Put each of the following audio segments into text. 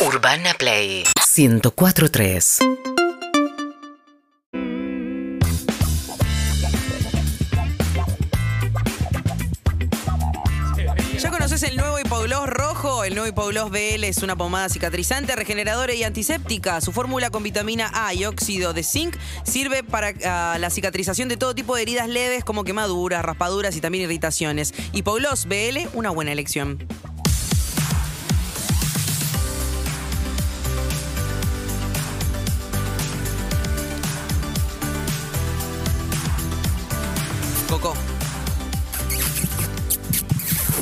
Urbana Play 1043. ¿Ya conoces el nuevo Hipogloss rojo? El nuevo Hipogloss BL es una pomada cicatrizante, regeneradora y antiséptica. Su fórmula con vitamina A y óxido de zinc sirve para ah, la cicatrización de todo tipo de heridas leves como quemaduras, raspaduras y también irritaciones. Hipogloss BL, una buena elección.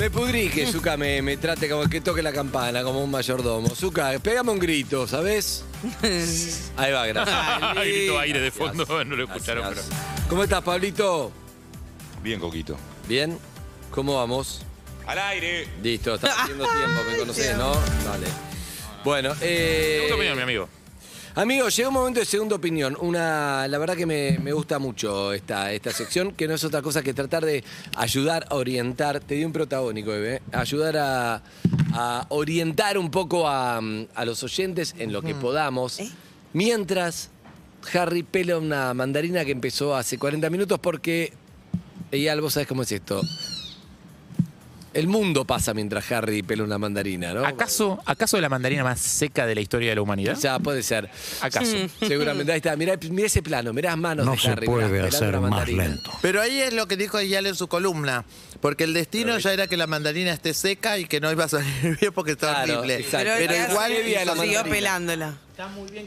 Me pudrí que Zuka me, me trate como que toque la campana, como un mayordomo. Zuka, pégame un grito, ¿sabes? Ahí va, gracias. Grito aire de fondo, no lo escucharon, pero. ¿Cómo estás, Pablito? Bien, Coquito. ¿Bien? ¿Cómo vamos? Al aire. Listo, estás haciendo tiempo, me conocés, ¿no? Dale. Bueno, eh. Segunda opinión, mi amigo. Amigo, llega un momento de segunda opinión. Una, la verdad que me, me gusta mucho esta, esta sección, que no es otra cosa que tratar de ayudar a orientar. Te di un protagónico, bebé. Ayudar a, a orientar un poco a, a los oyentes en lo que podamos. ¿Eh? Mientras Harry pela una mandarina que empezó hace 40 minutos porque. Eyal, vos sabés cómo es esto. El mundo pasa mientras Harry pela una mandarina, ¿no? ¿Acaso, ¿Acaso la mandarina más seca de la historia de la humanidad? Ya puede ser. ¿Acaso? Seguramente. Ahí está. Mirá, mirá ese plano. Mirá las manos No de se Harry. puede mirá, pelando hacer más mandarina. lento. Pero ahí es lo que dijo Yal en su columna. Porque el destino ya era que la mandarina esté seca y que no iba a salir bien porque estaba Claro, horrible. exacto. Pero, Pero igual Previa a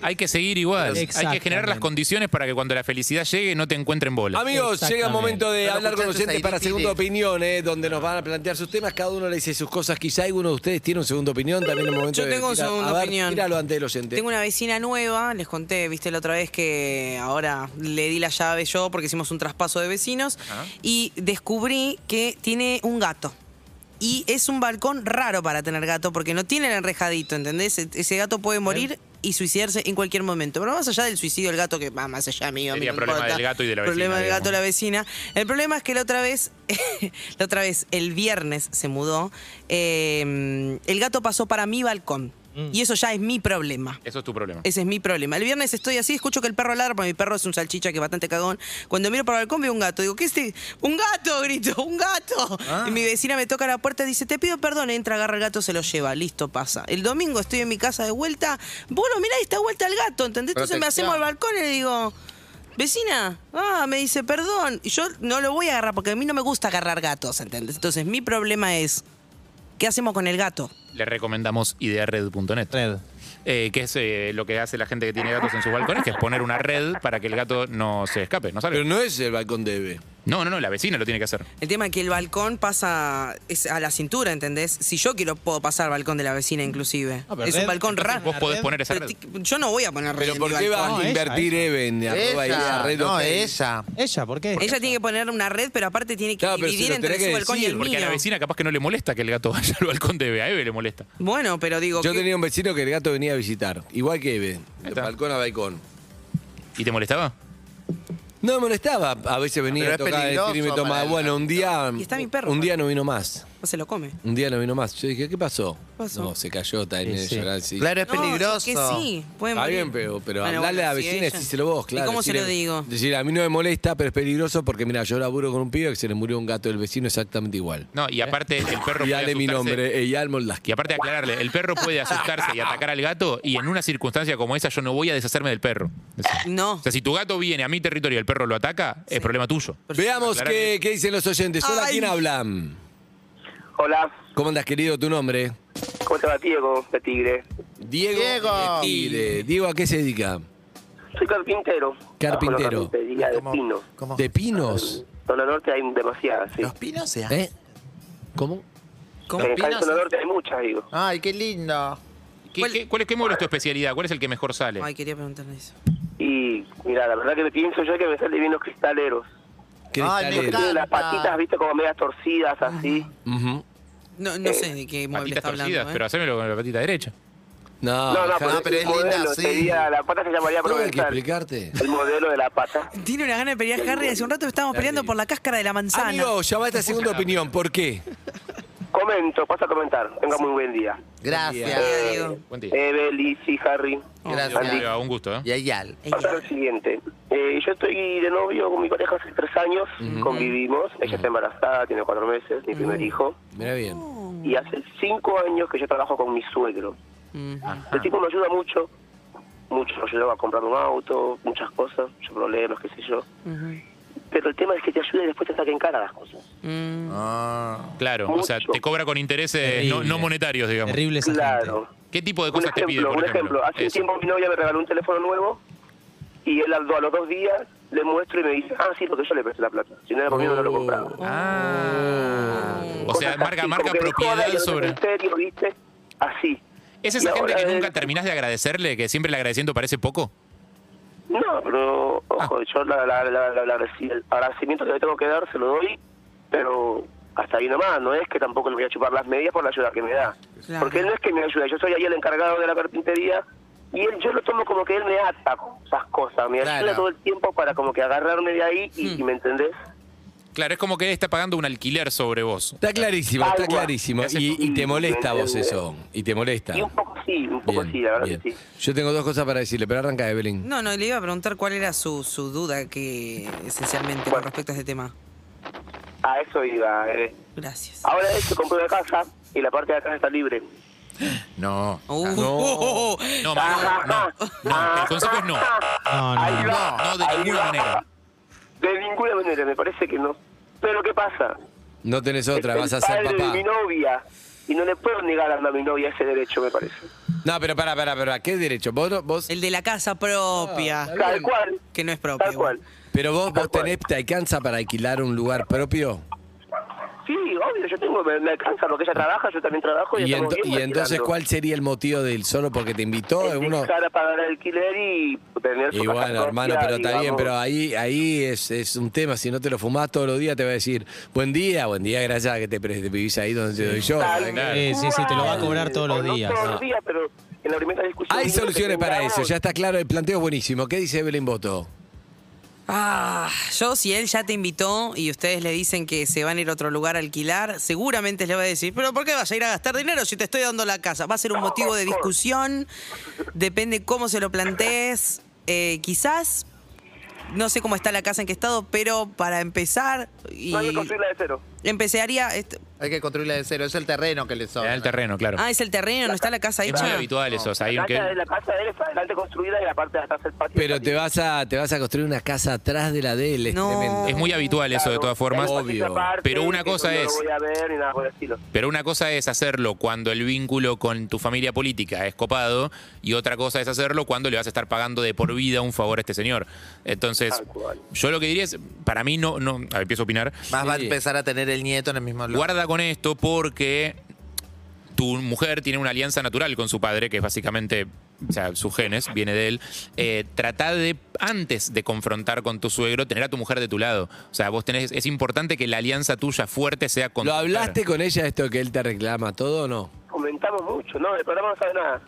Hay que seguir igual. Hay que generar las condiciones para que cuando la felicidad llegue no te encuentren bola. Amigos, llega el momento de Pero hablar con escuchaste oyentes esa para segunda opinión, eh, donde nos van a plantear sus temas. Cada uno le dice sus cosas. Quizá alguno de ustedes tiene una segunda opinión. También es momento Yo de tengo tirar- segunda a ver, opinión. Tíralo ante el oyente. Tengo una vecina nueva, les conté, viste la otra vez que ahora le di la llave yo porque hicimos un traspaso de vecinos y descubrí que tiene un gato. Y es un balcón raro para tener gato porque no tiene el enrejadito, ¿entendés? E- Ese gato puede morir y suicidarse en cualquier momento. Pero más allá del suicidio del gato, que va más allá mío, mí Sería no problema importa. del gato y de la Problema vecina, del gato y la vecina. El problema es que la otra vez, la otra vez, el viernes se mudó, eh, el gato pasó para mi balcón. Y eso ya es mi problema. Eso es tu problema. Ese es mi problema. El viernes estoy así, escucho que el perro ladra, porque mi perro es un salchicha que es bastante cagón. Cuando miro para el balcón veo un gato. Digo, ¿qué es este? ¡Un gato! Grito, ¡un gato! Y mi vecina me toca la puerta y dice, te pido perdón. Entra, agarra el gato, se lo lleva. Listo, pasa. El domingo estoy en mi casa de vuelta. Bueno, mirá, ahí está vuelta el gato, ¿entendés? Entonces me hacemos al balcón y le digo... Vecina, ah, me dice, perdón. Y yo no lo voy a agarrar porque a mí no me gusta agarrar gatos, ¿entendés? Entonces mi problema es, ¿qué hacemos con el gato? Le recomendamos ideared.net. Eh, que es eh, lo que hace la gente que tiene gatos en sus balcones, que es poner una red para que el gato no se escape, no salga. Pero no es el balcón de Eve. No, no, no, la vecina lo tiene que hacer. El tema es que el balcón pasa es a la cintura, ¿entendés? Si yo quiero, puedo pasar al balcón de la vecina, inclusive. Ah, es red- un balcón raro. vos podés poner esa red. Yo no voy a poner red Pero en ¿por mi qué vas a invertir Eve en arroba Ella, idea, red no, ella. ¿Ella? ¿Por qué? Ella tiene que poner una red, pero aparte tiene que Claro, dividir entre su balcón y el Porque a la vecina capaz que no le molesta que el gato vaya al balcón de Eve. A Eve le molesta. Bueno, pero digo, Yo tenía un vecino que el gato venía a visitar. Igual que Eve. De balcón a balcón. ¿Y te molestaba? No me molestaba. A veces venía Pero a es tocar el tiro y me peligroso para el Bueno, un día. Y está mi perro, Un día no vino más. No se lo come. Un día no vino más. Yo dije, ¿qué pasó? pasó? No, se cayó, está en Sí, sí. llorar, sí. Claro, es No, peligroso. es que sí, puede Está morir. bien, pero, pero Bueno, hablarle bueno, a la si vecina, ella- decíselo vos, claro. ¿Y cómo se lo decirle- digo? Decir, a mí no me molesta, pero es peligroso porque, mira, yo laburo con un pibe que se le murió un gato del vecino exactamente igual. No, y aparte el perro Y puede dale mi asustarse- nombre, Eyal Y Moldaski. aparte de aclararle, el perro puede asustarse y atacar al gato y en una circunstancia como esa yo no voy a deshacerme del perro. No. O sea, si tu gato viene a mi territorio y el perro lo ataca, es problema tuyo. Veamos Aclararle. qué, qué dicen los oyentes. Hola, Ay. ¿quién hablan? Hola, ¿Cómo andas, querido? ¿Tu nombre? ¿cómo te va Diego de Tigre? Diego. Diego. de Tigre. Diego, ¿a qué se dedica? Soy carpintero. Carpintero. Trabajo en la carpintería de ¿Cómo- Pino. cómo? ¿De Pinos? Zona norte hay demasiadas, sí. ¿Los pinos se ¿Eh? ¿Cómo? ¿Cómo? En pinos? zona norte hay muchas, digo. Ay, qué lindo. ¿Qué, ¿Cuál- qué, cuál es, qué mueble es tu especialidad? ¿Cuál es el que mejor sale? Ay, quería preguntarle eso. Y mira, la verdad que me pienso yo que me salen bien los cristaleros. Ay, me las patitas, viste, como medias torcidas, así. Ujú. No, no sé de qué mueble Patitas está hablando. torcidas, ¿eh? pero hacémelo con la patita derecha. No, No, no, pero, pero es linda, modelo, sí. sería, la pata se llamaría ¿tengo que Provençal. explicarte? El modelo de la pata. Tiene una gana de pelear Harry. Hace un rato estábamos peleando por la cáscara de la manzana. Amigo, llama a esta segunda opinión. ¿Por qué? Comento, paso a comentar. Tenga muy buen día. Gracias. Buen día. Lizzy, Harry. Gracias. Andy. Diego, Un gusto, ¿eh? Y Ayal. Pasa lo siguiente. Eh, yo estoy de novio con mi pareja hace tres años. Convivimos. Ella está embarazada, tiene cuatro meses, mi primer hijo. Mira bien. Y hace cinco años que yo trabajo con mi suegro. El tipo me ayuda mucho. Mucho. Me ayudaba a comprar un auto, muchas cosas, muchos problemas, qué sé yo. Pero el tema es que te ayuda y después te saca en cara las cosas. Mm. Ah. Claro, o sea, Mucho. te cobra con intereses no, no monetarios, digamos. Terrible esa Claro. ¿Qué tipo de cosas te pide, ejemplo, por un ejemplo. Hace un tiempo mi novia me regaló un teléfono nuevo y él a a los dos días le muestro y me dice, ah, sí, porque yo le presté la plata. Si no era conmigo no lo compraba. Ah. O sea, marca, así, marca joda, propiedad y sobre. En serio, ¿viste? Así. ¿Es Y esa gente ahora que es- nunca terminás de agradecerle, que siempre el agradeciendo parece poco? No, pero, ojo, yo la, la, la, la- el agradecimiento que le tengo que dar se lo doy, pero hasta ahí nomás, no es que tampoco le voy a chupar las medias por la ayuda que me da. Claro. Porque él no es que me ayuda, yo soy ahí el encargado de la carpintería y él, yo lo tomo como que él me ata con esas cosas, me Claro. ayuda todo el tiempo para como que agarrarme de ahí y, y ¿me entendés? Claro, es como que él está pagando un alquiler sobre vos. Está clarísimo, está clarísimo. Y, y te molesta a vos eso. Y te molesta. Y un poco sí, un poco Bien, sí, la verdad bien. que sí. Yo tengo dos cosas para decirle, pero arranca Evelyn. No, no, le iba a preguntar cuál era su, su duda que esencialmente con Bueno. respecto a este tema. A eso iba. eh. Gracias. Ahora él se compró una casa y la parte de atrás está libre. No. Uh, No, no, no, no. El consejo es no. No, no, no. No, de ninguna manera. De ninguna manera, me parece que no. Pero ¿qué pasa? No tenés otra, Es vas a ser papá. de mi novia y no le puedo negar a mi novia ese derecho, me parece. No, pero para, para, para, ¿qué derecho? Vos, no- vos, El de la casa propia. Tal cual. Que no es propia. Tal cual. pero vos, Tal vos cual. tenés, te alcanza para alquilar un lugar propio. Sí, obvio, yo tengo, me, me alcanza porque ella trabaja, yo también trabajo y, Y, estamos ento- bien y entonces. ¿cuál sería el motivo del solo porque te invitó? Es Uno, dejar a pagar alquiler y tener su y casa bueno, propia, hermano, pero está bien, pero ahí, ahí es, es un tema. Si no te lo fumás todos los días, te va a decir, buen día, buen día, gracias a que te, vivís ahí donde te doy yo. Tal Claro. Sí, sí, sí, te lo va a cobrar todos los no días. todos los días, pero en la primera discusión... Hay que soluciones para eso, ya está claro, el planteo es buenísimo. ¿Qué dice Evelyn Boto? Ah, yo si él ya te invitó y ustedes le dicen que se van a ir a otro lugar a alquilar, seguramente le va a decir, pero ¿por qué vas a ir a gastar dinero si te estoy dando la casa? Va a ser un motivo de discusión, depende cómo se lo plantees. Eh, quizás, no sé cómo está la casa en qué estado, pero para empezar, y No hay que construirla de cero. Empezaría... Hay que construirla de cero. Es el terreno que le sobra. el terreno, claro. Ah, es el terreno, no está la casa Es muy hecha. habitual eso, o sea, hay un La que... casa, de- la casa de él está adelante construida y la parte de atrás el patio. Pero te vas a, te vas a construir una casa atrás de la de él, es No. tremendo. Es muy habitual eso de todas formas. un Obvio. Pero una que cosa es- No lo voy a ver ni nada por el estilo. Pero una cosa es hacerlo cuando el vínculo con tu familia política es copado y otra cosa es hacerlo cuando le vas a estar pagando de por vida un favor a este señor. Entonces, Tal cual. yo lo que diría es, para mí no, no, a ver, empiezo a opinar, Más va a Sí. empezar a tener el nieto en el mismo lugar. guarda con esto porque tu mujer tiene una alianza natural con su padre, que es básicamente, o sea, sus genes, viene de él. Eh, trata de, antes de confrontar con tu suegro, tener a tu mujer de tu lado. O sea, vos tenés, es importante que la alianza tuya fuerte sea con ¿Lo hablaste con ella esto que él te reclama todo o no? Comentamos mucho, ¿no? El programa no sabe nada.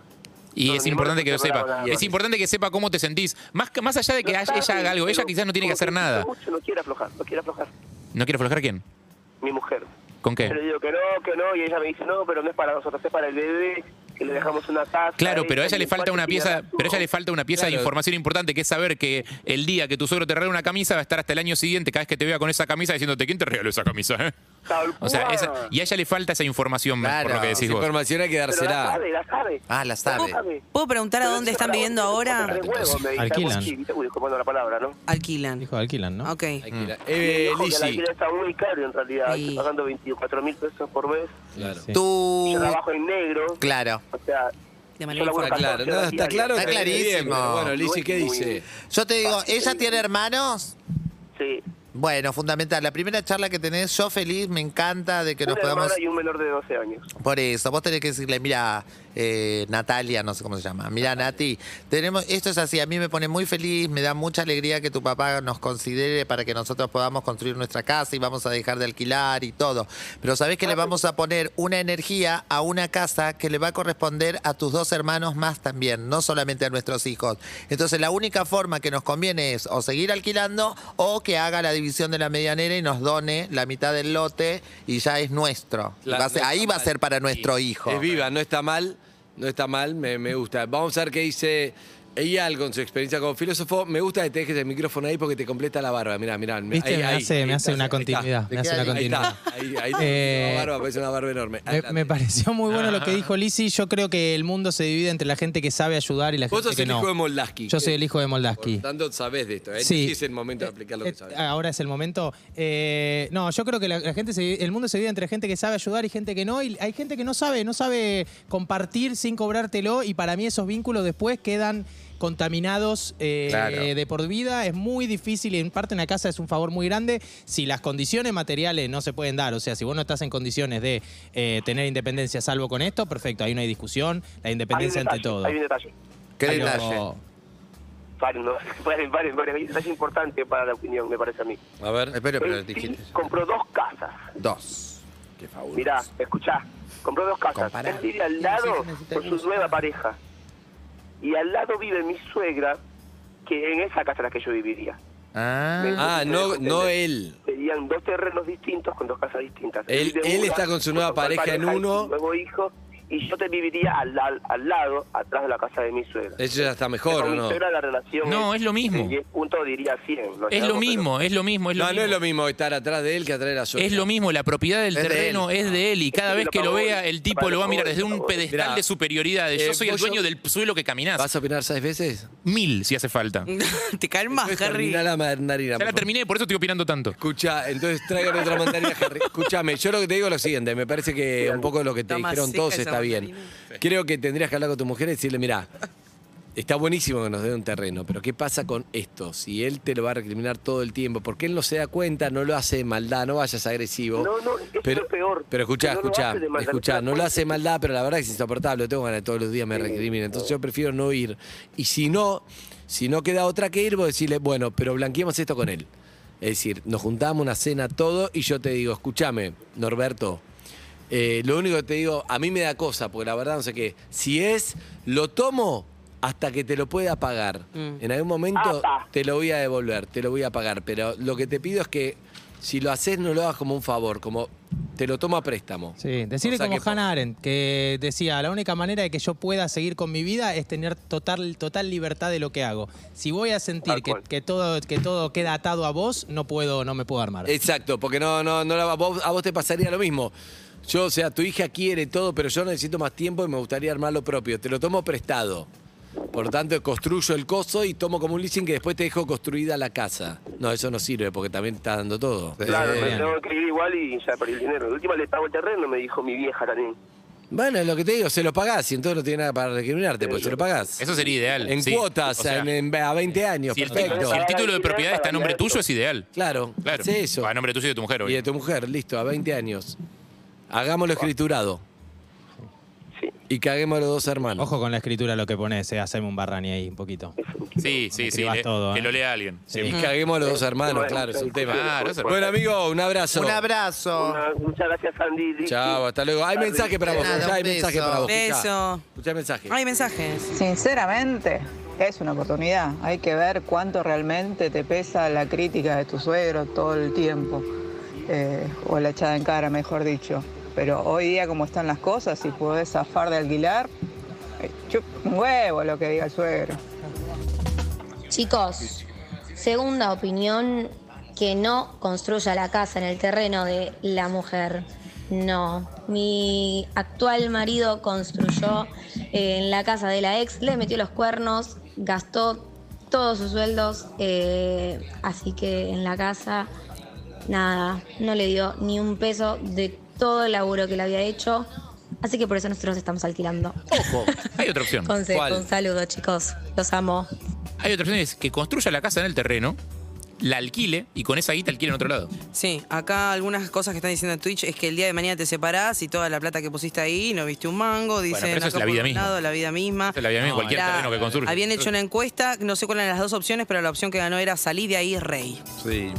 Y No, es importante que lo se sepa. nada. Es importante que sepa cómo te sentís. Más, más allá de que No ella, haga algo, ella quizás no tiene que hacer nada. Mucho, no quiere aflojar, no quiere aflojar. ¿No quiere aflojar quién? Mi mujer. ¿Con Yo le qué? digo que no, que no, y ella me dice, no, pero no es para nosotros, es para el bebé, que le dejamos una casa. Claro, pero a ella le falta una pieza, pero a ella le falta una pieza de información importante que es saber que el día que tu suegro te regala una camisa va a estar hasta el año siguiente, cada vez que te vea con esa camisa diciéndote quién te regaló esa camisa, eh? O sea, esa- y a ella le falta esa información Claro, por lo que Esa decís vos. información hay que Pero la dársela. sabe, la sabe. Ah, la sabe. ¿Puedo preguntar a Pero dónde están para viviendo ahora? tres huevos, me dice, Alquilan. algo así, ¿viste? Uy, disculpando la palabra, ¿no? Alquilan. Dijo alquilan, ¿no? Ok. Y Eh, dijo que el Lizzy. alquiler está muy caro en realidad, Sí. estoy pagando 24 mil pesos por mes. Claro. Sí. Tú. Yo trabajo en negro, Claro. o sea, De yo manera laburo Está claro, 14 no, horas está claro. Está que- bien, clarísimo. Bueno, Lizzy, ¿qué dice? Yo te digo, ¿ella tiene hermanos? Sí. Bueno, fundamental. La primera charla que tenés, yo feliz, me encanta de que nos Una podamos... hermana y un menor de 12 años. Por eso, vos tenés que decirle, mira, eh, Natalia, no sé cómo se llama. Mira, Nati, tenemos, esto es así, a mí me pone muy feliz, me da mucha alegría que tu papá nos considere para que nosotros podamos construir nuestra casa y vamos a dejar de alquilar y todo. Pero sabes que le vamos a poner una energía a una casa que le va a corresponder a tus dos hermanos más también, no solamente a nuestros hijos. Entonces la única forma que nos conviene es o seguir alquilando o que haga la división de la medianera y nos done la mitad del lote y ya es nuestro. La- Va a ser- no ahí va a ser para nuestro hijo. Es viva, no está mal, no está mal, me, me gusta. Vamos a ver qué dice Eyal con su experiencia como filósofo. Me gusta que te dejes el micrófono ahí porque te completa la barba. Mirá, mirá. ¿Viste? ahí, me ahí, hace, ahí me hace una continuidad. Me ¿De hace qué una ahí? Está, ahí, Eh, la barba, parece una barba enorme. Me, pareció muy bueno lo que dijo Lizzy. Yo creo que el mundo se divide entre la gente que sabe ayudar y la Vos gente sos que el no. hijo de Moldaski. Yo soy el hijo de Por Moldaski. lo tanto, sabés de esto. ¿eh? Sí. Sí es el momento de aplicar lo que Eh, sabés. Ahora es el momento. Eh, no, yo creo que la, la gente se- el mundo se divide entre gente que sabe ayudar y gente que no. Y hay gente que no sabe, no sabe compartir sin cobrártelo. Y para mí esos vínculos después quedan contaminados eh, Claro. de por vida. Es muy difícil y en parte una casa es un favor muy grande si las condiciones materiales no se pueden dar. O sea, si vos no estás en condiciones de eh, tener independencia salvo con esto, perfecto, ahí no hay discusión. La independencia ante detalle, todo. Hay un detalle. ¿Qué Pero- detalle? Varios, ¿no? varios, varios, detalle importante para la opinión, me parece a mí. A ver. Espera, sí dijiste. compró dos casas. Dos. Qué fabuloso. Mirá, escuchá. Compró dos casas. Él vive al lado con su nueva pareja. Y al lado vive mi suegra, que en esa casa en la que yo viviría. Ah, Ah, no, no él. Serían dos terrenos distintos con dos casas distintas. Él- él una, está con su nueva actual pareja en su uno. nuevo hijo. Y yo te viviría al, al, al lado, atrás de la casa de mi suegra. Eso ya está mejor, Con ¿o mi no? suegra la relación No, es lo mismo. De 10 puntos diría 100. no Es lo mismo, es lo mismo, es lo No, mismo. no es lo mismo estar atrás de él que atrás de la suya. Es lo mismo, la propiedad del Es terreno es de él y cada Es que vez lo que lo vea el tipo Lo va a mirar desde un pedestal Mirá, de superioridad. de eh, yo soy el dueño del suelo que caminás. ¿Vas a opinar seis veces? Mil si hace falta. Te caen más, Entonces, Harry. la mandarina. Ya la terminé, por eso estoy opinando tanto. Escucha, entonces traigan otra mandarina, Harry. Escúchame, yo lo que te digo es lo siguiente, me parece que un poco lo que te dijeron todos está bien. Creo que tendrías que hablar con tu mujer y decirle, mira, está buenísimo que nos dé un terreno, pero ¿qué pasa con esto? Si él te lo va a recriminar todo el tiempo, porque él no se da cuenta, no lo hace de maldad, no vayas agresivo. No, no, eso es lo peor. Pero escuchá, Que no lo escuchá, hace de maldad, escuchá, se da no lo hace de maldad, pero la verdad es que es insoportable, tengo ganas de todos los días me recrimina, entonces yo prefiero no ir. Y si no, si no queda otra que ir, vos decirle, bueno, pero blanqueemos esto con él. Es decir, nos juntamos una cena todo y yo te digo, escúchame, Norberto, eh, lo único que te digo, a mí me da cosa, porque la verdad no sé qué, si es, lo tomo hasta que te lo pueda pagar. Mm. En algún momento Apa. te lo voy a devolver, te lo voy a pagar, pero lo que te pido es que si lo haces no lo hagas como un favor, como te lo tomo a préstamo. Sí, decirle O sea como que- Hannah Arendt, que decía, la única manera de que yo pueda seguir con mi vida es tener total, total libertad de lo que hago. Si voy a sentir que, todo, que todo queda atado a vos, no puedo, no me puedo armar. Exacto, porque no, no, no vos- a vos te pasaría lo mismo. Yo, o sea, tu hija quiere todo, pero yo necesito más tiempo y me gustaría armar lo propio. Te lo tomo prestado. Por lo tanto, construyo el coso y tomo como un leasing que después te dejo construida la casa. No, eso no sirve porque también te está dando todo. Claro, Eh, me tengo que ir igual y ya perdí el dinero. De última le pago el terreno, me dijo mi vieja también. Bueno, es lo que te digo, se lo pagás y entonces no tiene nada para recriminarte, pues se lo pagás. Eso sería ideal. en sí. cuotas, O sea, en, en- a 20 años, si, el, perfecto. si el título de propiedad está a nombre tuyo, es ideal. Claro, Claro. hace eso. A nombre tuyo y de tu mujer, Y obvio. de tu mujer, listo, a 20 años. Hagámoslo escriturado. Sí. Y caguemos a los dos hermanos. Ojo con la escritura lo que pones, eh, haceme un barrani ahí un poquito. Sí, sí, sí. escribas le- todo, que ¿eh? lo lea alguien. Sí. Y caguemos a los dos hermanos, claro, es un tema. Claro, Bueno, amigo, un abrazo. un abrazo. Una- muchas gracias, Andy. Chao, hasta luego. Hay mensaje para vos, Nada, hay un mensaje beso. para vos. Beso. Escuchá el mensaje. Hay mensajes. Sinceramente, es una oportunidad. Hay que ver cuánto realmente te pesa la crítica de tu suegro todo el tiempo. Eh, o la echada en cara, mejor dicho. Pero hoy día, como están las cosas, si podés zafar de alquilar, eh, chup un huevo lo que diga el suegro. Chicos, segunda opinión, que no construya la casa en el terreno de la mujer. No, mi actual marido construyó eh, en la casa de la ex, le metió los cuernos, gastó todos sus sueldos, eh, así que en la casa, nada, no le dio ni un peso de todo el laburo que le había hecho, así que por eso nosotros estamos alquilando. Ojo. Hay otra opción. Consejo, ¿Cuál? un saludo chicos, los amo. Hay otra opción, es que construya la casa en el terreno, la alquile y con esa guita alquile en otro lado. Sí, acá algunas cosas que están diciendo en Twitch es que el día de mañana te separás y toda la plata que pusiste ahí no viste un mango, dicen pero eso es acá la por vida un misma. lado, la vida misma. Eso es la vida misma, cualquier terreno que construye. Habían hecho una encuesta, no sé cuáles eran las dos opciones, pero la opción que ganó era salir de ahí rey. Sí.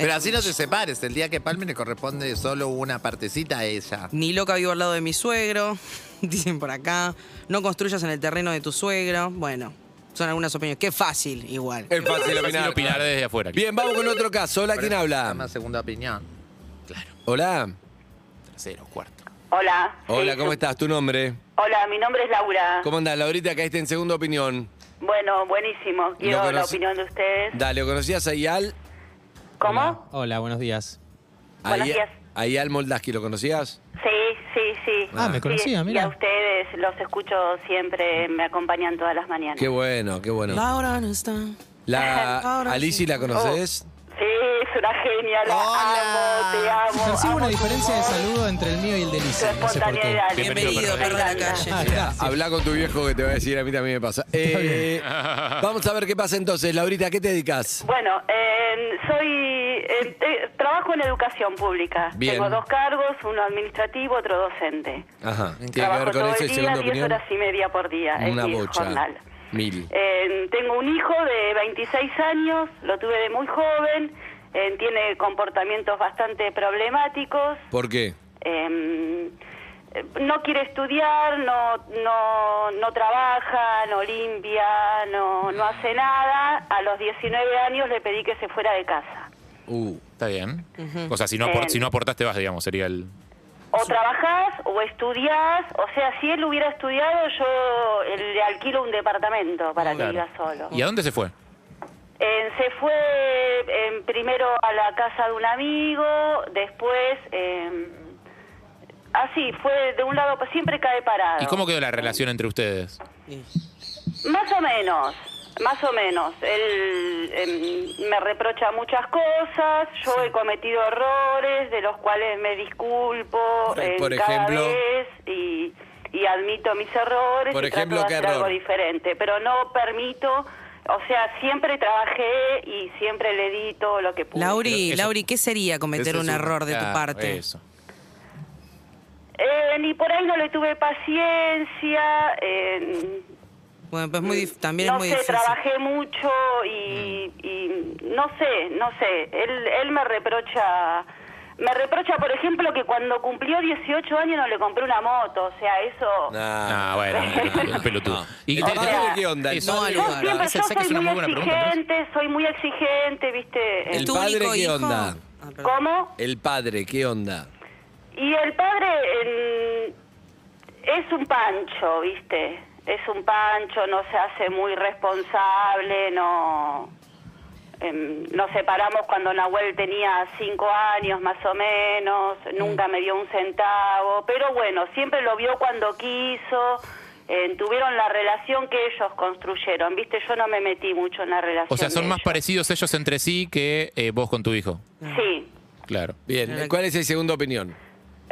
Pero así no te separes. El día que palme le corresponde solo una partecita a ella. Ni loca vivo al lado de mi suegro, dicen por acá. No construyas en el terreno de tu suegro. Bueno, son algunas opiniones. Qué fácil, igual. Es fácil Fácil opinar. opinar desde afuera. Bien, vamos con otro caso. Hola, ¿quién habla? Una segunda opinión. Hola. Tercero, cuarto. Hola. Hola, ¿cómo su- estás? ¿Tu nombre? Hola, mi nombre es Laura. ¿Cómo andás, Laurita? Caíste en segunda opinión. Bueno, buenísimo. Quiero la opinión de ustedes. Dale, ¿o ¿conocías a Ial? ¿Cómo? Hola, Hola, buenos días. Buenos días. A Ial Moldaski, ¿lo conocías? Sí, sí, sí. Ah, me Sí, conocía, Y mira. a ustedes los escucho siempre, me acompañan todas las mañanas. Qué bueno, qué bueno. Laura no está. La Ahora Alici, ¿la conoces? Es una genia, la amo, te amo. Percibo amo una diferencia de saludo entre el mío y el de Tu Lizzy. No sé por qué. espontaneidad. Bienvenido, perro de la calle. Ah. Habla con tu viejo que te va a decir, a mí también me pasa. Eh, vamos a ver qué pasa entonces. Laurita, ¿a qué te dedicas? Bueno, eh, soy eh, eh, trabajo en educación pública. Bien. Tengo dos cargos, uno administrativo, otro docente. Ajá. ¿Tiene que Trabajo ver con todo eso y el día, segunda 10 opinión? horas y media por día. Una mi bocha. jornal. Mil. Eh, tengo un hijo de 26 años, lo tuve de muy joven, eh, tiene comportamientos bastante problemáticos, ¿Por qué? eh, eh, no quiere estudiar, no, no, no trabaja, no limpia, no, no hace nada. A los 19 años le pedí que se fuera de casa. Uh, Está bien. O sea, si no, apor- Bien. si no aportaste, vas, digamos, sería el. O trabajás o estudiás, o sea, si él hubiera estudiado, yo le alquilo un departamento para que viva solo. ¿Y a dónde se fue? Eh, se fue eh, primero a la casa de un amigo, después... eh, así, fue de un lado, siempre cae parado. ¿Y cómo quedó la relación entre ustedes? Más o menos, más o menos. Él em, me reprocha muchas cosas, yo he cometido errores de los cuales me disculpo Por- en por cada ejemplo. vez y, y admito mis errores Por y ejemplo, trato ¿qué de hacer error? algo diferente, pero no permito, o sea, siempre trabajé y siempre le di todo lo que pude. Lauri, Eso- Lauri, ¿qué sería cometer un error de tu parte? Eso. Eh, ni por ahí no le tuve paciencia. eh, Bueno, pues muy también no es muy sé, difícil. trabajé mucho y, y no sé, no sé. Él, él me reprocha, me reprocha, por ejemplo, que cuando cumplió 18 años no le compré una moto. O sea, eso. nah. Ah, bueno, un pelotudo. ¿Y ¿El te- te- padre qué onda? ¿El Eso. No, Yo lugar. siempre, yo sé que es soy una muy muy buena pregunta, exigente, soy muy exigente, ¿viste? ¿El ¿Tu padre único qué hijo? onda? Ah. ¿Cómo? El padre, ¿qué onda? Y el padre en- es un pancho, ¿viste? Es un pancho, no se hace muy responsable, no... em, nos separamos cuando Nahuel tenía cinco años más o menos, nunca me dio un centavo, pero bueno, siempre lo vio cuando quiso, eh, tuvieron la relación que ellos construyeron, ¿viste? Yo no me metí mucho en la relación. O sea, son más ellos. parecidos ellos entre sí que eh, vos con tu hijo. Sí, Claro. Bien, ¿cuál es el segunda opinión?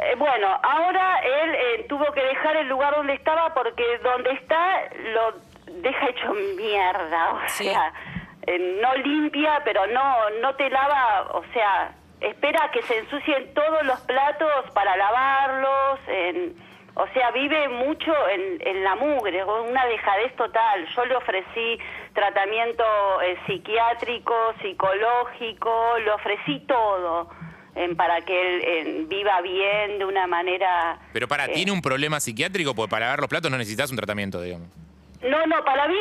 Eh, bueno, ahora él eh, tuvo que dejar el lugar donde estaba porque donde está lo deja hecho mierda, o Sí. sea, eh, no limpia, pero no no te lava, o sea, espera que se ensucien todos los platos para lavarlos, en- o sea, vive mucho en, en la mugre, una dejadez total. Yo le ofrecí tratamiento eh, psiquiátrico, psicológico, le ofrecí todo en- para que él en, viva bien de una manera... Pero para, eh, ¿tiene un problema psiquiátrico? Porque para lavar los platos no necesitas un tratamiento, digamos. No, no, para mí,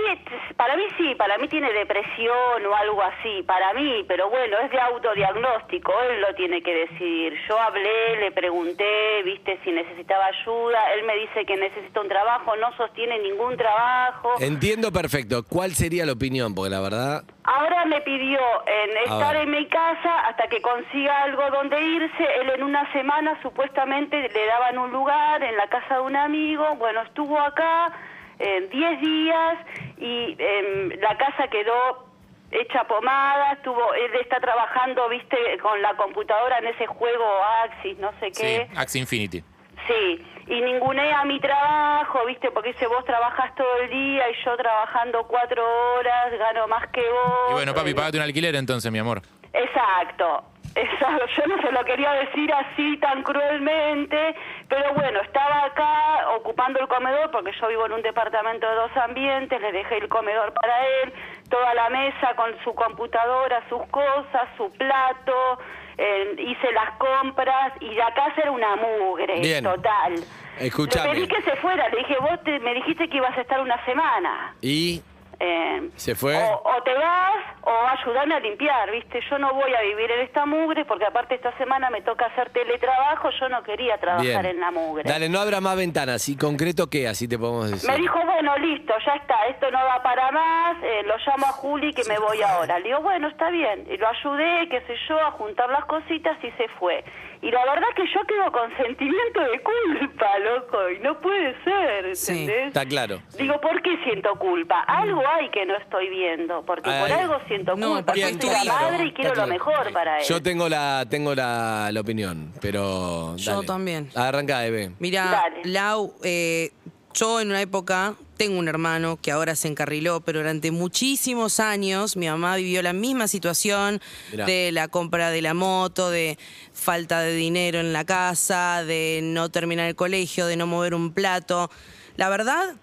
para mí sí, para mí tiene depresión o algo así, para mí, pero bueno, es de autodiagnóstico, él lo tiene que decidir. Yo hablé, le pregunté, viste, si necesitaba ayuda, él me dice que necesita un trabajo, no sostiene ningún trabajo. Entiendo perfecto. ¿Cuál sería la opinión? Porque la verdad... Ahora me pidió en estar en mi casa hasta que consiga algo donde irse. Él en una semana supuestamente le daban un lugar en la casa de un amigo. Bueno, estuvo acá eh, 10 días y em, la casa quedó hecha pomada. Estuvo, él está trabajando, viste, con la computadora en ese juego Axis, no sé qué. Sí, Axie Infinity. Sí, y ningunea mi trabajo, ¿viste? Porque dice, vos trabajas todo el día y yo trabajando cuatro horas, gano más que vos. Y bueno, papi, Eh, pagate un alquiler entonces, mi amor. Exacto, exacto. Yo no se lo quería decir así tan cruelmente, pero bueno, estaba acá ocupando el comedor porque yo vivo en un departamento de dos ambientes, le dejé el comedor para él, toda la mesa con su computadora, sus cosas, su plato, eh, hice las compras y la casa era una mugre, Bien. total. Escúchame. Le pedí que se fuera, le dije, vos te- me dijiste que ibas a estar una semana. Y Eh, se fue. o, o te vas o ayudarme a limpiar, ¿viste? Yo no voy a vivir en esta mugre porque aparte esta semana me toca hacer teletrabajo, yo no quería trabajar Bien. en la mugre. Dale, no habrá más ventanas. ¿Y concreto qué? Así te podemos decir. Me dijo, bueno, listo, ya está, esto no va para más, eh, lo llamo a Juli que me voy ahora. Le digo, bueno, está bien. Y lo ayudé, qué sé yo, a juntar las cositas y se fue. Y la verdad que yo quedo con sentimiento de culpa, loco, y no puede ser, Sí. Está claro. Digo, ¿por qué siento culpa? Algo hay que no estoy viendo, porque por algo siento No, culpa. porque Yo es soy la hijo. madre y quiero lo claro. mejor para él. Yo tengo la, tengo la, la opinión, pero. Yo dale. también. Arranca, Eve. Mira, Dale. Lau, eh, yo en una época tengo un hermano que ahora se encarriló, pero durante muchísimos años mi mamá vivió la misma situación Mirá. de la compra de la moto, de falta de dinero en la casa, de no terminar el colegio, de no mover un plato. La verdad,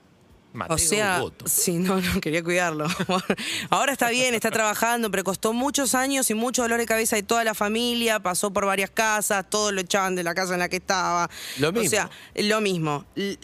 Mateo o sea, Boto. sí, no, no, quería cuidarlo. Ahora está bien, está trabajando, pero costó muchos años y mucho dolor de cabeza de toda la familia, pasó por varias casas, todos lo echaban de la casa en la que estaba. Lo mismo. O sea, lo mismo. L-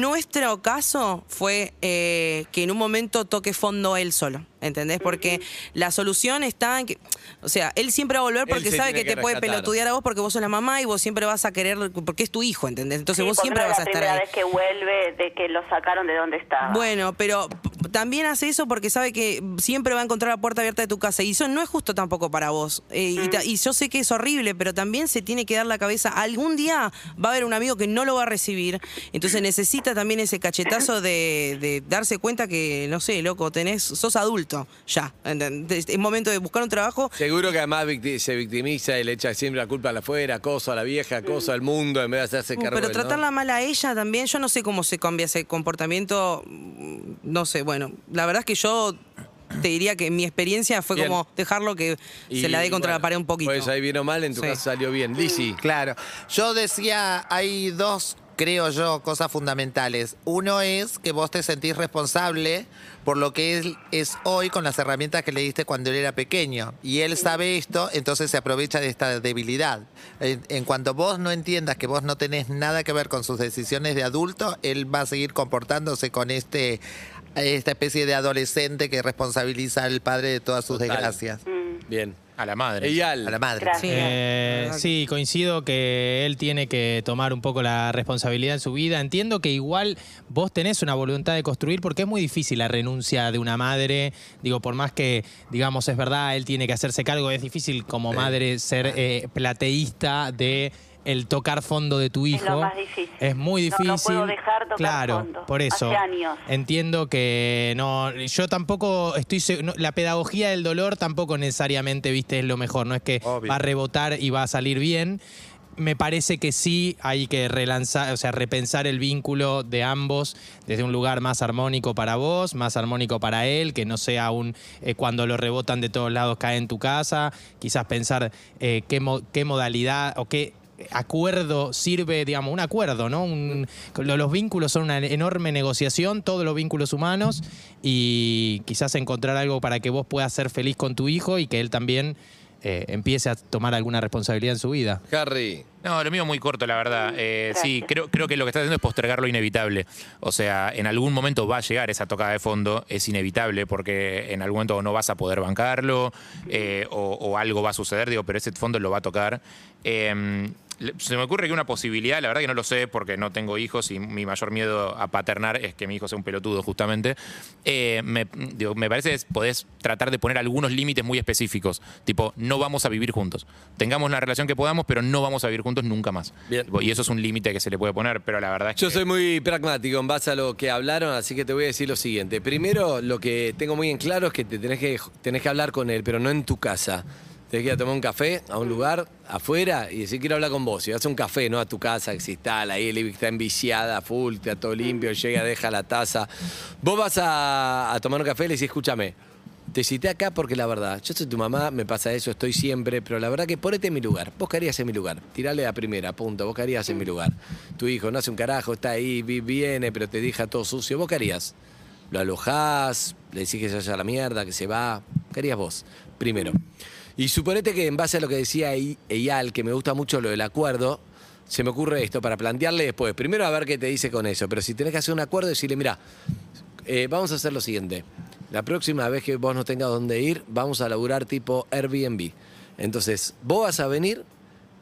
nuestro caso fue eh, que en un momento toque fondo él solo. ¿Entendés? Porque la solución está en que. O sea, él siempre va a volver porque sabe que te puede pelotudear a vos porque vos sos la mamá y vos siempre vas a querer. Porque es tu hijo, ¿entendés? Entonces Sí, vos siempre no es vas a estar primera ahí. vez que vuelve de que lo sacaron de donde estaba. Bueno, pero también hace eso porque sabe que siempre va a encontrar la puerta abierta de tu casa y eso no es justo tampoco para vos. Eh, y, ta- y yo sé que es horrible, pero también se tiene que dar la cabeza. Algún día va a haber un amigo que no lo va a recibir, entonces necesita también ese cachetazo de, de darse cuenta que, no sé, loco, tenés, sos adulto ya. ¿entendés? Es momento de buscar un trabajo. Seguro que además victi- se victimiza y le echa siempre la culpa a la afuera, acoso a la vieja, acoso al mundo, en vez de hacerse Uh, cargo pero tratarla mal a ella también, yo no sé cómo se cambia ese comportamiento, no sé, bueno, la verdad es que yo te diría que mi experiencia fue Bien. como dejarlo que Y, se la dé contra bueno, la pared un poquito. Pues ahí vino mal, en tu Sí. caso salió bien. Lisi. Claro. Yo decía, hay dos, creo yo, cosas fundamentales. Uno es que vos te sentís responsable por lo que él es hoy con las herramientas que le diste cuando él era pequeño. Y él sabe esto, entonces se aprovecha de esta debilidad. En, en cuanto vos no entiendas que vos no tenés nada que ver con sus decisiones de adulto, él va a seguir comportándose con este esta especie de adolescente que responsabiliza al padre de todas sus Total. desgracias. Bien. A la madre. Eyal. A la madre. Gracias. Eh, sí, coincido que él tiene que tomar un poco la responsabilidad en su vida. Entiendo que igual vos tenés una voluntad de construir porque es muy difícil la renuncia de una madre. Digo, por más que, digamos, es verdad, él tiene que hacerse cargo, es difícil como madre ser eh, plateísta de el tocar fondo de tu Es hijo. lo más difícil. Es muy No, no difícil. puedo dejar tocar claro, fondo. por eso. Hace años. Entiendo que no, yo tampoco estoy no, la pedagogía del dolor tampoco necesariamente, viste, es lo mejor, no es que Obvio. va a rebotar y va a salir bien. Me parece que sí hay que relanzar, o sea, repensar el vínculo de ambos desde un lugar más armónico para vos, más armónico para él, que no sea un eh, cuando lo rebotan de todos lados cae en tu casa. Quizás pensar eh, qué, mo- qué modalidad o qué acuerdo sirve, digamos, un acuerdo, ¿no? Un- lo- los vínculos son una enorme negociación, todos los vínculos humanos, y quizás encontrar algo para que vos puedas ser feliz con tu hijo y que él también eh, empiece a tomar alguna responsabilidad en su vida. Harry. No, lo mío muy corto, la verdad. Eh, sí, creo, creo que lo que está haciendo es postergar lo inevitable. O sea, en algún momento va a llegar esa tocada de fondo, es inevitable, porque en algún momento no vas a poder bancarlo eh, o, o algo va a suceder, digo, pero ese fondo lo va a tocar. Se me ocurre que una posibilidad, la verdad que no lo sé porque no tengo hijos y mi mayor miedo a paternar es que mi hijo sea un pelotudo, justamente. Eh, me, digo, me parece que podés tratar de poner algunos límites muy específicos, tipo, no vamos a vivir juntos. Tengamos la relación que podamos, pero no vamos a vivir juntos nunca más. Bien. Y eso es un límite que se le puede poner, pero la verdad es Yo que... soy muy pragmático en base a lo que hablaron, así que te voy a decir lo siguiente. Primero, lo que tengo muy en claro es que te tenés que, tenés que hablar con él, pero no en tu casa. Tenés que ir a tomar un café a un lugar afuera y decir quiero hablar con vos. Y vas a un café, no a tu casa que se instala ahí, el está enviciada, full, está todo limpio, llega, deja la taza. Vos vas a, tomar un café y le decís, escúchame, te cité acá porque la verdad, yo soy tu mamá, me pasa eso, estoy siempre, pero la verdad que ponete en mi lugar. Vos qué harías en mi lugar. Tirale a primera, punto. Vos qué harías en mi lugar. Tu hijo no hace un carajo, está ahí, vi- viene, pero te deja todo sucio. ¿Vos qué harías? ¿Lo alojás? ¿Le decís que se vaya a la mierda, que se va? ¿Qué harías vos? Primero. Y suponete que en base a lo que decía Eyal, que me gusta mucho lo del acuerdo, se me ocurre esto para plantearle después. Primero a ver qué te dice con eso, pero si tenés que hacer un acuerdo, decirle, mira, eh, vamos a hacer lo siguiente. La próxima vez que vos no tengas dónde ir, vamos a laburar tipo Airbnb. Entonces, vos vas a venir,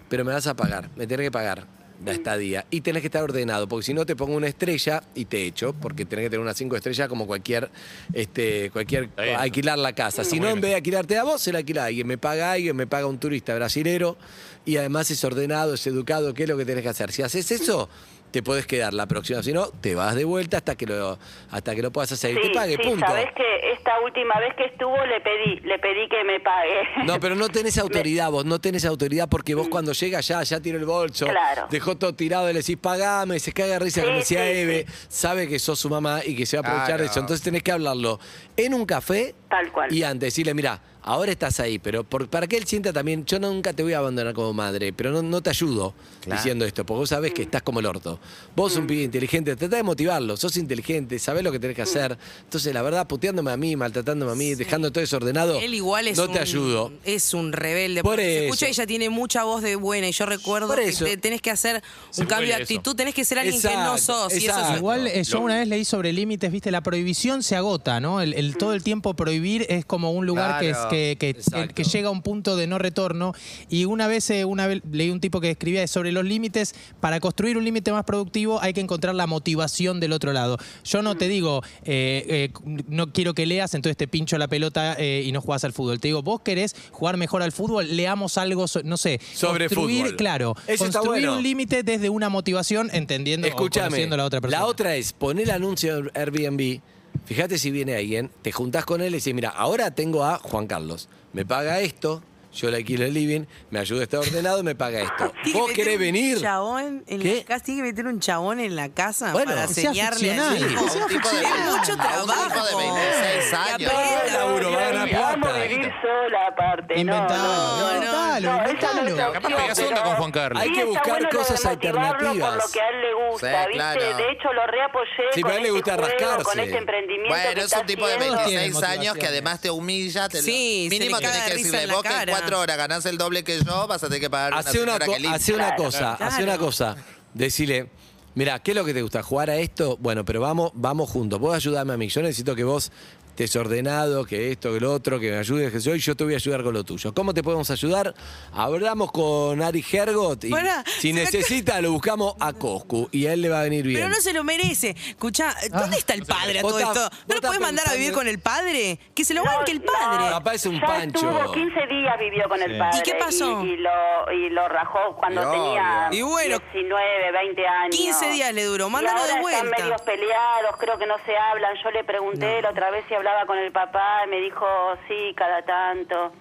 pero me vas a pagar. Me tenés que pagar la estadía. Y tenés que estar ordenado, porque si no te pongo una estrella y te echo, porque tenés que tener unas cinco estrellas como cualquier, este, cualquier alquilar la casa. Si no, en vez de alquilarte a vos, se la alquila a alguien. Me paga alguien, me paga un turista brasilero y además es ordenado, es educado, ¿qué es lo que tenés que hacer? Si haces eso, te podés quedar la próxima. Si no, te vas de vuelta hasta que lo, hasta que lo puedas hacer y te pague, sí, punto. sabés que esta última vez que estuvo le pedí, le pedí que me pague. No, pero no tenés autoridad vos, no tenés autoridad porque vos cuando llegas ya, ya tiene el bolso, Mm. Claro. dejó todo tirado, le decís pagame, se caga risa, Sí, como decía sí, Eve, sabe que sos su mamá y que se va a aprovechar de eso. Entonces tenés que hablarlo en un café Tal cual. y antes decirle, mira, ahora estás ahí, pero por- para que él sienta también, yo nunca te voy a abandonar como madre, pero no, no te ayudo Claro. diciendo esto, porque vos sabés Mm. que estás como el orto. Vos un pibe inteligente, tratá de motivarlo, sos inteligente, sabés lo que tenés que hacer. Entonces, la verdad, puteándome a mí, maltratándome a mí, dejando todo desordenado, Él igual es no un, te ayudo. Es un rebelde. Por porque se eso. escucha ella tiene mucha voz de buena y yo recuerdo que te- tenés que hacer Se un cambio de eso. actitud, tenés que ser alguien que no Exacto, sos. Y eso es- exacto. Igual eh, yo una vez leí sobre límites, viste, la prohibición se agota, ¿no? El, el- todo el tiempo prohibir es como un lugar que, es-. Que, que- Exacto. que llega a un punto de no retorno. Y una vez, eh, una vez leí un tipo que escribía sobre los límites, para construir un límite más productivo hay que encontrar la motivación del otro lado. Yo no te digo, eh, eh, no quiero que leas, entonces te pincho la pelota eh, y no jugás al fútbol. Te digo, vos querés jugar mejor al fútbol, leamos algo, so- no sé, Sobre construir, fútbol. claro, Eso está construir bueno. un límite desde una motivación, entendiendo o Escúchame, conociendo a la otra persona. otra es poner el anuncio Airbnb. Fíjate si viene alguien, te juntás con él y decís, mira, ahora tengo a Juan Carlos. Me paga esto, yo le alquilo el living, me ayuda a estar ordenado, me paga esto. Que ¿Vos querés un venir? Chabón en ¿Qué? la casa, tiene que meter un chabón en la casa Bueno, para enseñarle a que sea Un tipo de- Es mucho a un trabajo. tipo de 26 años. Laburo, va a ganar Y amo plata. vivir sola aparte. Inventalo, no, no, no. inventalo, Capaz pegas onda con Juan Carlos. Hay sí que buscar cosas alternativas. Por lo que a él le gusta, Sí, ¿viste? claro. De hecho, lo reapoyé Sí, con pero a él le este gusta rascarse. con este emprendimiento que Bueno, es un tipo de haciendo. 26 Tiene años que además te humilla. Te Sí, mínimo tenés que decirle, vos que en cara. cuatro horas ganás el doble que yo, vas a tener que pagar Hace una, una co- señora que limpia. hace una Claro, cosa, claro. hace una cosa. Decirle, mira, ¿qué es lo que te gusta? ¿Jugar a esto? Bueno, pero vamos, vamos juntos. Vos ayudame a mí. Yo necesito que vos estés ordenado, que esto, que lo otro, que me ayudes, que yo, y yo te voy a ayudar con lo tuyo. ¿Cómo te podemos ayudar? Hablamos con Ari Hergot y Pará, si necesita lo buscamos a Coscu y a él le va a venir bien. Pero no se lo merece. Escuchá, ¿dónde está el padre a todo Vos esto? ¿No lo podés mandar a vivir con el padre? Que se lo No, banque el padre. no, Papá es un ya pancho. Estuvo 15 días vivió con el padre. ¿Y qué pasó? Y, y lo, y lo rajó cuando Y tenía. Y bueno, 19, 20 años. 15 días le duró. Y Mándalo ahora de vuelta. Están medios peleados, creo que no se hablan. Yo le pregunté la otra vez si hablaba con el papá, y me dijo sí, cada tanto.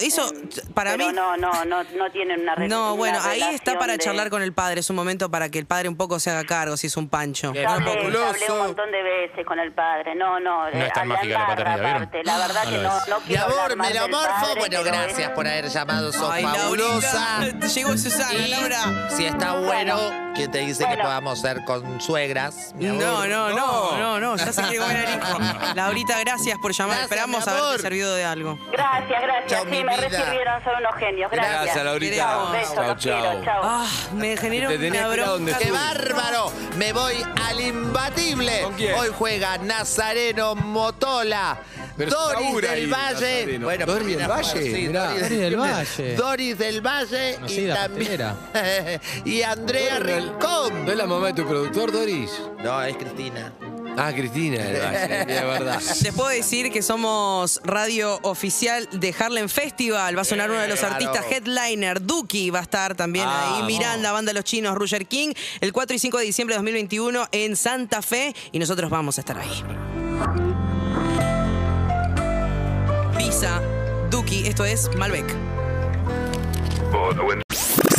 Eso, para Pero mí. no, no, no, no tienen una re- No, una bueno, ahí está relación para de- charlar con el padre. Es un momento para que el padre un poco se haga cargo si es un pancho. Ya hablé, hablé un montón de veces con el padre. No, no, No es tan a mágica la paternidad, ¿vieron? aparte. La verdad No que no, no Mi quiero hablar amor, me lo morfo. padre, Bueno, gracias es- por haber llamado. Sos Ay, fabulosa. Laurita. Llegó Susana, Y Laura. si está bueno, que te dice que podamos ser con suegras. mi amor. No, no, no, no, no, ya se comer al hijo. Laurita, gracias por llamar. Gracias, Esperamos haberte servido de algo. Gracias, gracias. Sí, mi me vida. recibieron, son unos genios. Gracias. Gracias, Laurita. Chao, un beso, Chao, los quiero, chao. chao. Ah, me generó Te una bronca. ¡Qué bárbaro! Me voy al imbatible. ¿Con quién? Hoy juega Nazareno Motola. Pero Doris del ahí, Valle. Nazareno. Bueno, Doris del Valle, sí, mirá. Doris, del Valle. Doris del Valle y Conocida también. y Andrea Rincón. ¿No es la mamá de tu productor, Doris? No, es Cristina. Ah, Cristina del Valle, es verdad. Les puedo decir que somos radio oficial de Harlem Festival. Va a sonar uno de los claro. artistas headliner. Duki va a estar también Ah, ahí. Miranda, Banda Los Chinos, Roger King. El 4 y 5 de diciembre de 2021 en Santa Fe. Y nosotros vamos a estar ahí. Visa Duki. Esto es Malbec.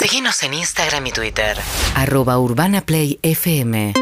Síguenos en Instagram y Twitter. Arroba Urbana Play FM.